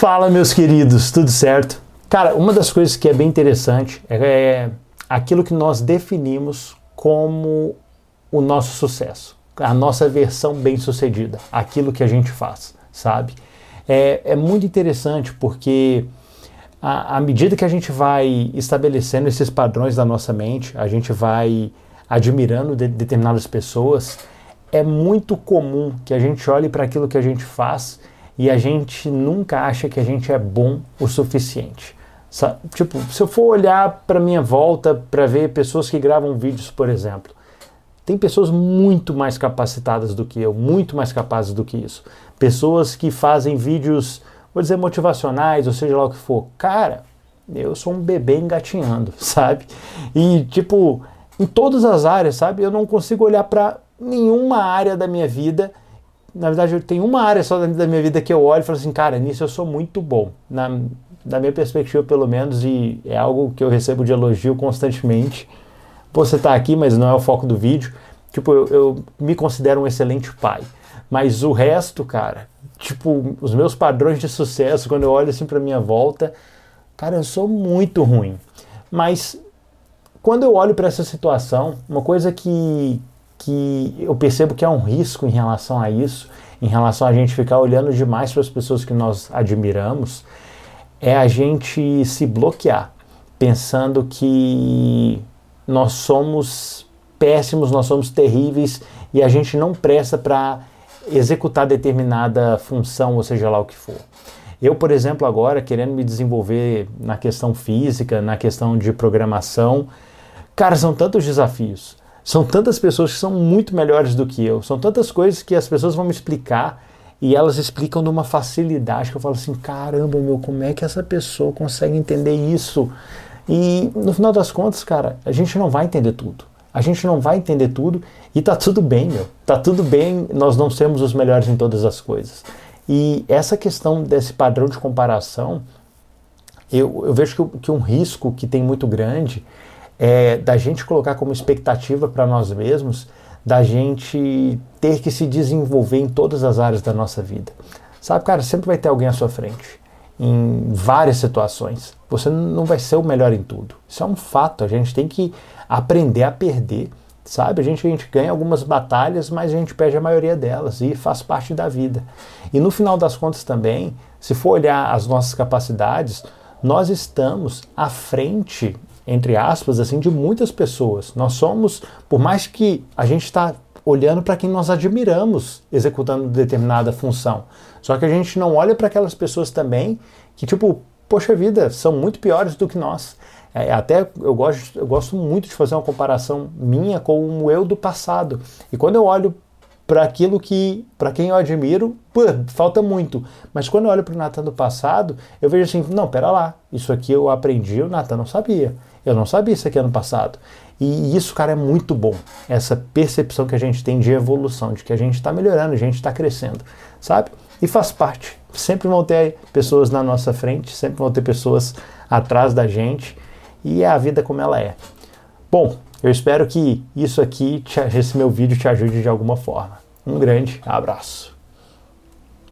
Fala, meus queridos, tudo certo? Cara, uma das coisas que é bem interessante é aquilo que nós definimos como o nosso sucesso, a nossa versão bem-sucedida, aquilo que a gente faz, sabe? É, é muito interessante porque à medida que a gente vai estabelecendo esses padrões da nossa mente, a gente vai admirando de, determinadas pessoas, é muito comum que a gente olhe para aquilo que a gente faz e a gente nunca acha que a gente é bom o suficiente. Tipo, se eu for olhar para minha volta para ver pessoas que gravam vídeos, por exemplo, tem pessoas muito mais capacitadas do que eu, muito mais capazes do que isso. Pessoas que fazem vídeos, vou dizer, motivacionais, ou seja lá o que for. Cara, eu sou um bebê engatinhando, sabe? E, tipo, em todas as áreas, sabe? Eu não consigo olhar para nenhuma área da minha vida na verdade, eu tenho uma área só da minha vida que eu olho e falo assim, cara, nisso eu sou muito bom. Na, da minha perspectiva, pelo menos, e é algo que eu recebo de elogio constantemente. Você está aqui, mas não é o foco do vídeo. Tipo, eu, eu, me considero um excelente pai. Mas o resto, cara, tipo, os meus padrões de sucesso, quando eu olho assim para minha volta, cara, eu sou muito ruim. Mas quando eu olho para essa situação, uma coisa que, que eu percebo que há um risco em relação a isso, em relação a gente ficar olhando demais para as pessoas que nós admiramos, é a gente se bloquear, pensando que nós somos péssimos, nós somos terríveis e a gente não presta para executar determinada função, ou seja lá o que for. Eu, por exemplo, agora querendo me desenvolver na questão física, na questão de programação, cara, são tantos desafios. São tantas pessoas que são muito melhores do que eu, são tantas coisas que as pessoas vão me explicar e elas explicam de uma facilidade que eu falo assim: caramba, meu, como é que essa pessoa consegue entender isso? E no final das contas, cara, a gente não vai entender tudo. A gente não vai entender tudo e tá tudo bem, meu. Tá tudo bem nós não sermos os melhores em todas as coisas. E essa questão desse padrão de comparação, eu, eu vejo que, que um risco que tem muito grande é, da gente colocar como expectativa para nós mesmos, da gente ter que se desenvolver em todas as áreas da nossa vida. Sabe, cara, sempre vai ter alguém à sua frente, em várias situações. Você não vai ser o melhor em tudo. Isso é um fato. A gente tem que aprender a perder. Sabe, a gente, a gente ganha algumas batalhas, mas a gente perde a maioria delas e faz parte da vida. E no final das contas também, se for olhar as nossas capacidades, nós estamos à frente entre aspas, assim, de muitas pessoas. Nós somos, por mais que a gente está olhando para quem nós admiramos executando determinada função, só que a gente não olha para aquelas pessoas também que, tipo, poxa vida, são muito piores do que nós. É, até eu gosto, eu gosto muito de fazer uma comparação minha com o eu do passado. E quando eu olho para aquilo que, para quem eu admiro, pô, falta muito. Mas quando eu olho para o Natan do passado, eu vejo assim, não, pera lá, isso aqui eu aprendi, o Natan não sabia. Eu não sabia isso aqui ano passado. E isso, cara, é muito bom. Essa percepção que a gente tem de evolução, de que a gente está melhorando, a gente está crescendo, sabe? E faz parte. Sempre vão ter pessoas na nossa frente, sempre vão ter pessoas atrás da gente. E é a vida como ela é. Bom, eu espero que isso aqui, esse meu vídeo te ajude de alguma forma. Um grande abraço.